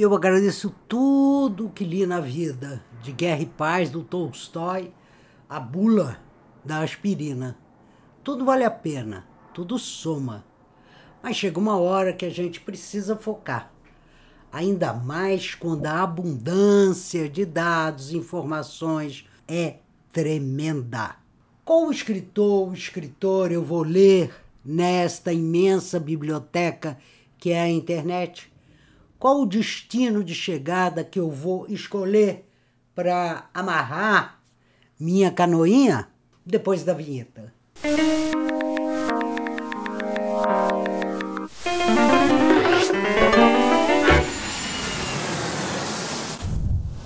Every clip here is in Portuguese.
Eu agradeço tudo o que li na vida, de Guerra e Paz, do Tolstói, a bula da aspirina. Tudo vale a pena, tudo soma. Mas chega uma hora que a gente precisa focar. Ainda mais quando a abundância de dados, informações é tremenda. Qual escritor ou escritor eu vou ler nesta imensa biblioteca que é a internet? Qual o destino de chegada que eu vou escolher para amarrar minha canoinha depois da vinheta?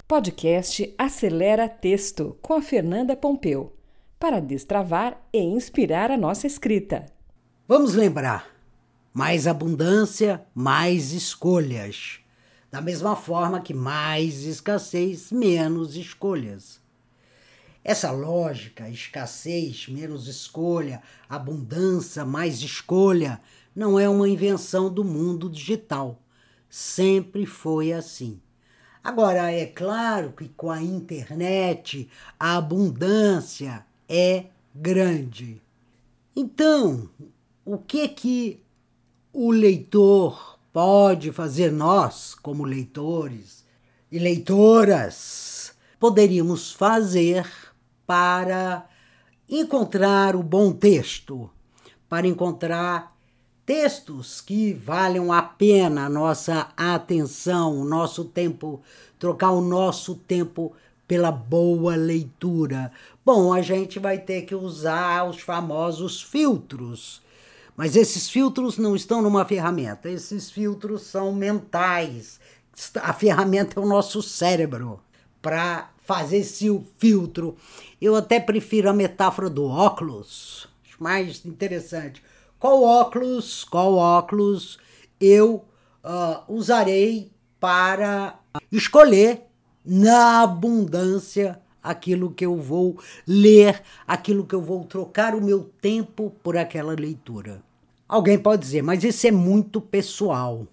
Podcast Acelera Texto com a Fernanda Pompeu para destravar e inspirar a nossa escrita. Vamos lembrar: mais abundância, mais escolhas. Da mesma forma que mais escassez, menos escolhas. Essa lógica, escassez, menos escolha, abundância, mais escolha, não é uma invenção do mundo digital. Sempre foi assim. Agora, é claro que com a internet a abundância é grande. Então, o que que o leitor pode fazer nós, como leitores e leitoras, poderíamos fazer para encontrar o bom texto, para encontrar textos que valham a pena a nossa atenção, o nosso tempo, trocar o nosso tempo pela boa leitura. Bom, a gente vai ter que usar os famosos filtros. Mas esses filtros não estão numa ferramenta, esses filtros são mentais. A ferramenta é o nosso cérebro para fazer esse filtro. Eu até prefiro a metáfora do óculos, mais interessante qual óculos, qual óculos eu uh, usarei para escolher na abundância aquilo que eu vou ler, aquilo que eu vou trocar o meu tempo por aquela leitura. Alguém pode dizer, mas isso é muito pessoal.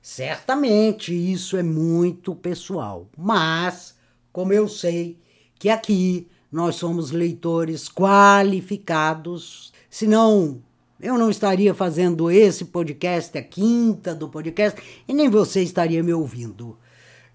Certamente isso é muito pessoal, mas como eu sei que aqui nós somos leitores qualificados, se não eu não estaria fazendo esse podcast, a quinta do podcast, e nem você estaria me ouvindo.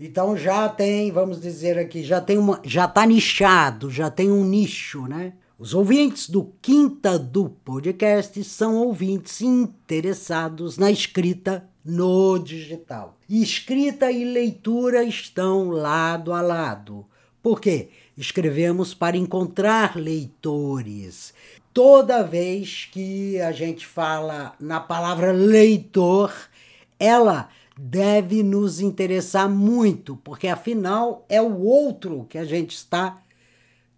Então já tem, vamos dizer aqui, já tem uma, já está nichado, já tem um nicho, né? Os ouvintes do Quinta do Podcast são ouvintes interessados na escrita no digital. Escrita e leitura estão lado a lado. Por quê? Escrevemos para encontrar leitores toda vez que a gente fala na palavra leitor, ela deve nos interessar muito, porque afinal é o outro que a gente está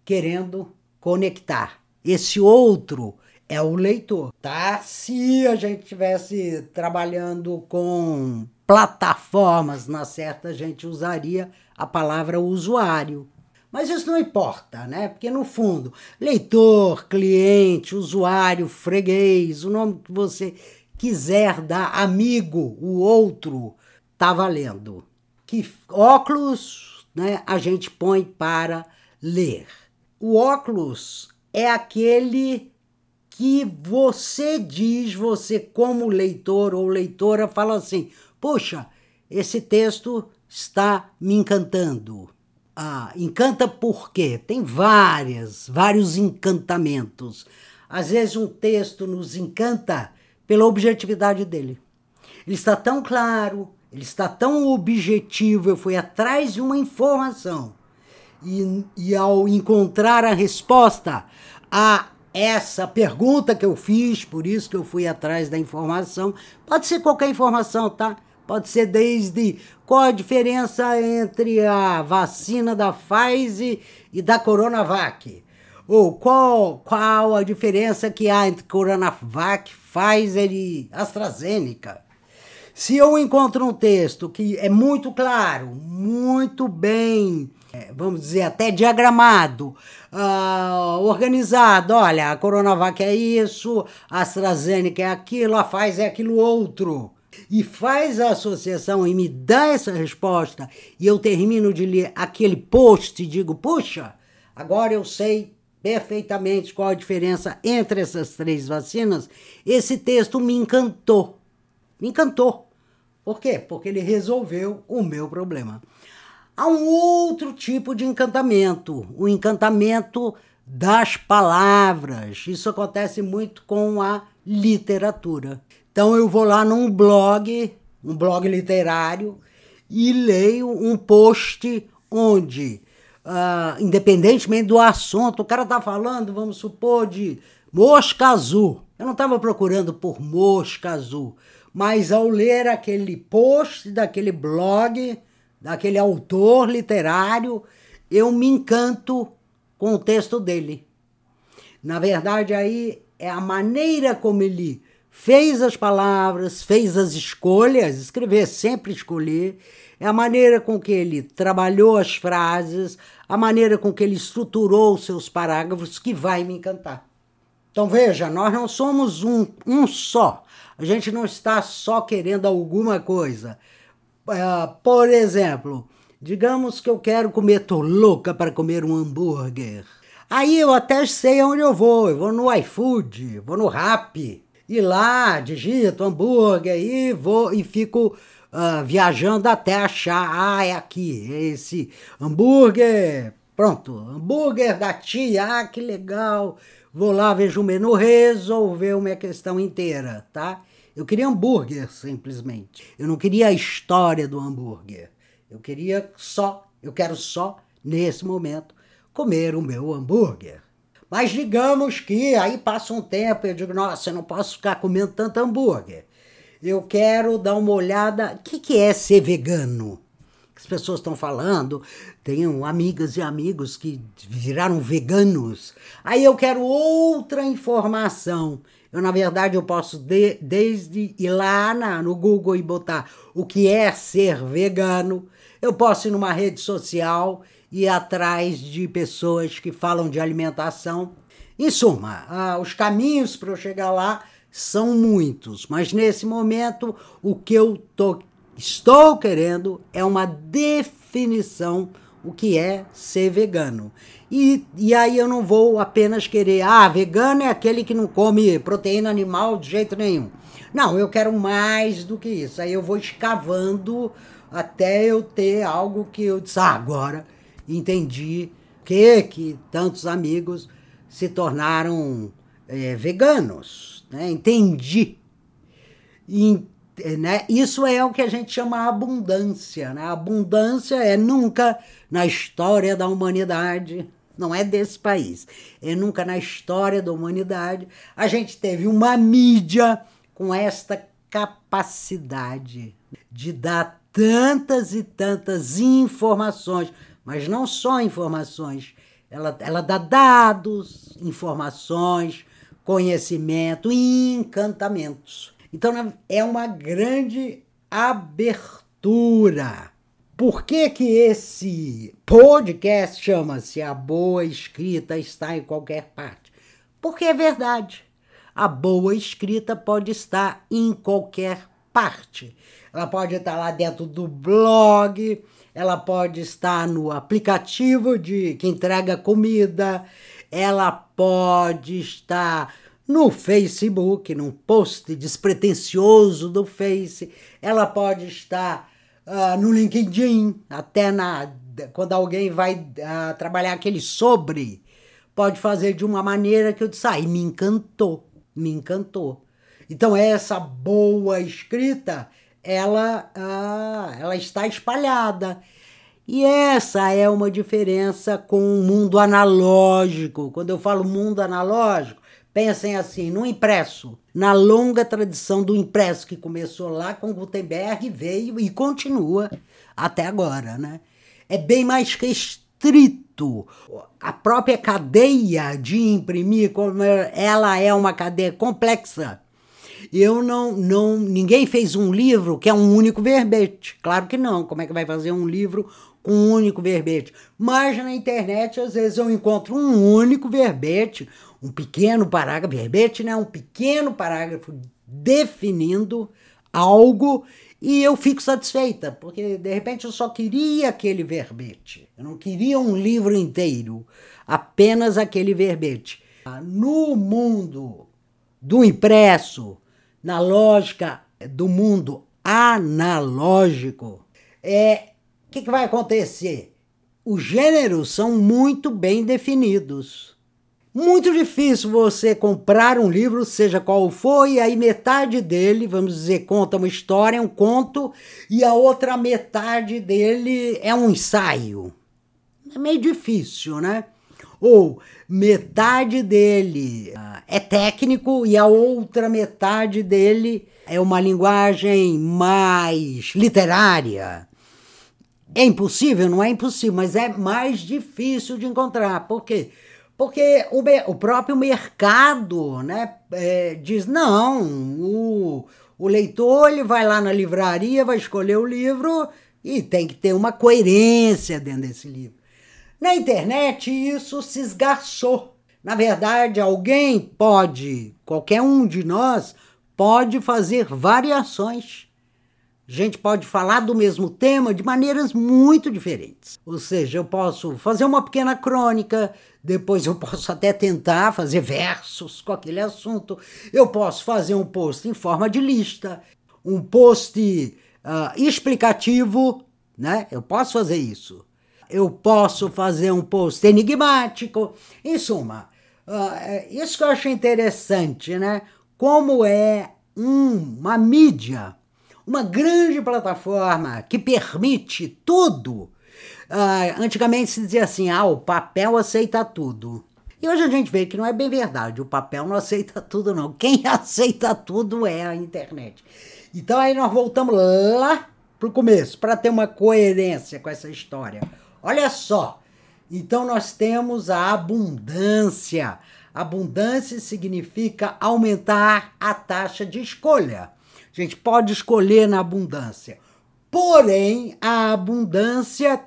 querendo conectar. Esse outro é o leitor, tá? Se a gente tivesse trabalhando com plataformas na certa, a gente usaria a palavra usuário. Mas isso não importa, né? Porque no fundo, leitor, cliente, usuário, freguês, o nome que você quiser dar, amigo, o outro, tá valendo. Que óculos, né, a gente põe para ler. O óculos é aquele que você diz, você como leitor ou leitora fala assim: "Poxa, esse texto está me encantando". Ah, encanta por quê? Tem várias, vários encantamentos. Às vezes um texto nos encanta pela objetividade dele. Ele está tão claro, ele está tão objetivo, eu fui atrás de uma informação. E, e ao encontrar a resposta a essa pergunta que eu fiz, por isso que eu fui atrás da informação, pode ser qualquer informação, tá? Pode ser desde qual a diferença entre a vacina da Pfizer e da Coronavac? Ou qual, qual a diferença que há entre Coronavac, Pfizer e AstraZeneca? Se eu encontro um texto que é muito claro, muito bem, é, vamos dizer, até diagramado, uh, organizado, olha, a Coronavac é isso, a AstraZeneca é aquilo, a Pfizer é aquilo outro e faz a associação e me dá essa resposta, e eu termino de ler aquele post e digo, puxa, agora eu sei perfeitamente qual a diferença entre essas três vacinas, esse texto me encantou. Me encantou. Por quê? Porque ele resolveu o meu problema. Há um outro tipo de encantamento, o encantamento das palavras. Isso acontece muito com a literatura. Então eu vou lá num blog, um blog literário, e leio um post onde, uh, independentemente do assunto, o cara está falando, vamos supor, de mosca azul. Eu não estava procurando por mosca azul, mas ao ler aquele post daquele blog, daquele autor literário, eu me encanto com o texto dele. Na verdade, aí é a maneira como ele fez as palavras, fez as escolhas, escrever sempre escolher, é a maneira com que ele trabalhou as frases, a maneira com que ele estruturou os seus parágrafos que vai me encantar. Então veja, nós não somos um, um só. A gente não está só querendo alguma coisa. Uh, por exemplo, digamos que eu quero comer, tô louca para comer um hambúrguer. Aí eu até sei onde eu vou. Eu vou no iFood, vou no Rappi e lá digito hambúrguer e vou e fico uh, viajando até achar, ah, é aqui, é esse hambúrguer, pronto, hambúrguer da tia, ah, que legal. Vou lá, vejo o menu, resolveu minha questão inteira, tá? Eu queria hambúrguer, simplesmente. Eu não queria a história do hambúrguer. Eu queria só, eu quero só, nesse momento, comer o meu hambúrguer. Mas digamos que aí passa um tempo e eu digo, nossa, eu não posso ficar comendo tanto hambúrguer. Eu quero dar uma olhada. O que, que é ser vegano? As pessoas estão falando, tenho amigas e amigos que viraram veganos. Aí eu quero outra informação. Eu, na verdade, eu posso de, desde ir lá na, no Google e botar o que é ser vegano. Eu posso ir numa rede social ir atrás de pessoas que falam de alimentação. Em suma, ah, os caminhos para eu chegar lá são muitos, mas nesse momento o que eu tô, estou querendo é uma definição o que é ser vegano. E, e aí eu não vou apenas querer, ah, vegano é aquele que não come proteína animal de jeito nenhum. Não, eu quero mais do que isso. Aí eu vou escavando até eu ter algo que eu disse, ah, agora entendi que, que tantos amigos se tornaram é, veganos. Né? Entendi. Né? Isso é o que a gente chama abundância. Né? Abundância é nunca na história da humanidade, não é desse país, é nunca na história da humanidade a gente teve uma mídia com esta capacidade de dar tantas e tantas informações mas não só informações. Ela, ela dá dados, informações, conhecimento e encantamentos. Então é uma grande abertura. Por que, que esse podcast chama-se A Boa Escrita está em qualquer parte? Porque é verdade. A boa escrita pode estar em qualquer parte. Ela pode estar lá dentro do blog, ela pode estar no aplicativo de que entrega comida, ela pode estar no Facebook, num post despretensioso do Face, ela pode estar uh, no LinkedIn, até na quando alguém vai uh, trabalhar aquele sobre, pode fazer de uma maneira que eu disse, ah, me encantou, me encantou. Então essa boa escrita ela, ah, ela está espalhada. E essa é uma diferença com o mundo analógico. Quando eu falo mundo analógico, pensem assim, no impresso, na longa tradição do impresso que começou lá com Gutenberg, veio e continua até agora, né? É bem mais restrito. A própria cadeia de imprimir, como ela é uma cadeia complexa, eu não, não, ninguém fez um livro que é um único verbete. Claro que não. Como é que vai fazer um livro com um único verbete? Mas na internet, às vezes, eu encontro um único verbete, um pequeno parágrafo, verbete, né? Um pequeno parágrafo definindo algo e eu fico satisfeita, porque de repente eu só queria aquele verbete. Eu não queria um livro inteiro, apenas aquele verbete. No mundo do impresso, na lógica do mundo analógico, é o que, que vai acontecer? Os gêneros são muito bem definidos. Muito difícil você comprar um livro, seja qual for, e aí metade dele, vamos dizer, conta uma história, um conto, e a outra metade dele é um ensaio. É meio difícil, né? Ou metade dele uh, é técnico e a outra metade dele é uma linguagem mais literária. É impossível? Não é impossível, mas é mais difícil de encontrar. Por quê? Porque o, o próprio mercado né, é, diz: não, o, o leitor ele vai lá na livraria, vai escolher o livro e tem que ter uma coerência dentro desse livro. Na internet, isso se esgarçou. Na verdade, alguém pode, qualquer um de nós, pode fazer variações a gente pode falar do mesmo tema de maneiras muito diferentes. Ou seja, eu posso fazer uma pequena crônica, depois eu posso até tentar fazer versos com aquele assunto, eu posso fazer um post em forma de lista, um post uh, explicativo, né? Eu posso fazer isso. Eu posso fazer um post enigmático. Em suma, uh, isso que eu achei interessante, né? Como é um, uma mídia uma grande plataforma que permite tudo. Uh, antigamente se dizia assim: ah, o papel aceita tudo. E hoje a gente vê que não é bem verdade, o papel não aceita tudo, não. Quem aceita tudo é a internet. Então aí nós voltamos lá para o começo, para ter uma coerência com essa história. Olha só, então nós temos a abundância. Abundância significa aumentar a taxa de escolha. A gente pode escolher na abundância. Porém, a abundância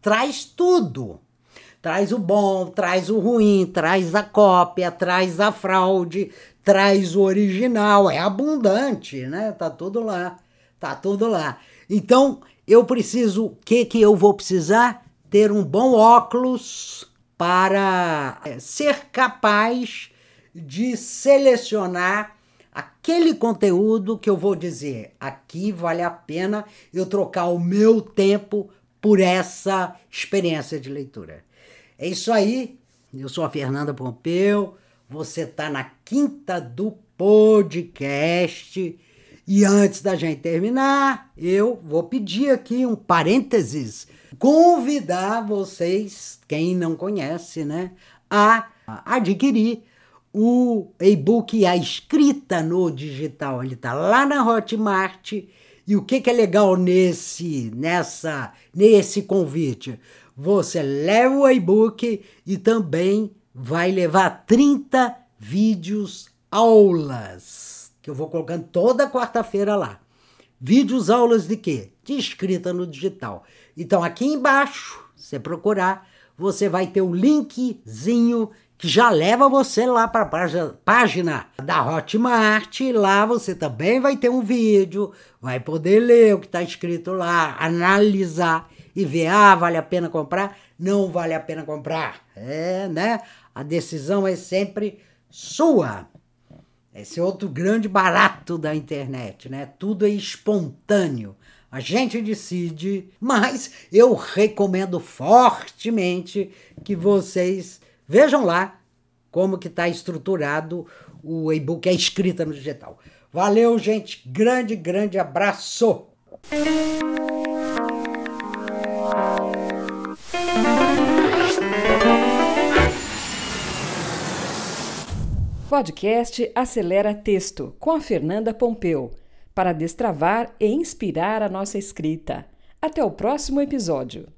traz tudo. Traz o bom, traz o ruim, traz a cópia, traz a fraude, traz o original. É abundante, né? Tá tudo lá. Tá tudo lá. Então, eu preciso, o que que eu vou precisar? Ter um bom óculos para é, ser capaz de selecionar aquele conteúdo que eu vou dizer, aqui vale a pena eu trocar o meu tempo por essa experiência de leitura. É isso aí. Eu sou a Fernanda Pompeu. Você está na quinta do podcast. E antes da gente terminar, eu vou pedir aqui um parênteses, convidar vocês, quem não conhece, né, a adquirir o e-book a escrita no digital. Ele está lá na Hotmart. E o que, que é legal nesse, nessa, nesse convite? Você leva o e-book e também vai levar 30 vídeos aulas, que eu vou colocando toda quarta-feira lá. Vídeos aulas de quê? De escrita no digital. Então aqui embaixo, você procurar, você vai ter o linkzinho que já leva você lá para a página da Hotmart. Lá você também vai ter um vídeo, vai poder ler o que está escrito lá, analisar e ver, ah, vale a pena comprar, não vale a pena comprar. É, né? A decisão é sempre sua. Esse é outro grande barato da internet, né? Tudo é espontâneo. A gente decide, mas eu recomendo fortemente que vocês Vejam lá como que está estruturado o e-book, a escrita no digital. Valeu, gente. Grande, grande abraço. Podcast Acelera Texto com a Fernanda Pompeu para destravar e inspirar a nossa escrita. Até o próximo episódio.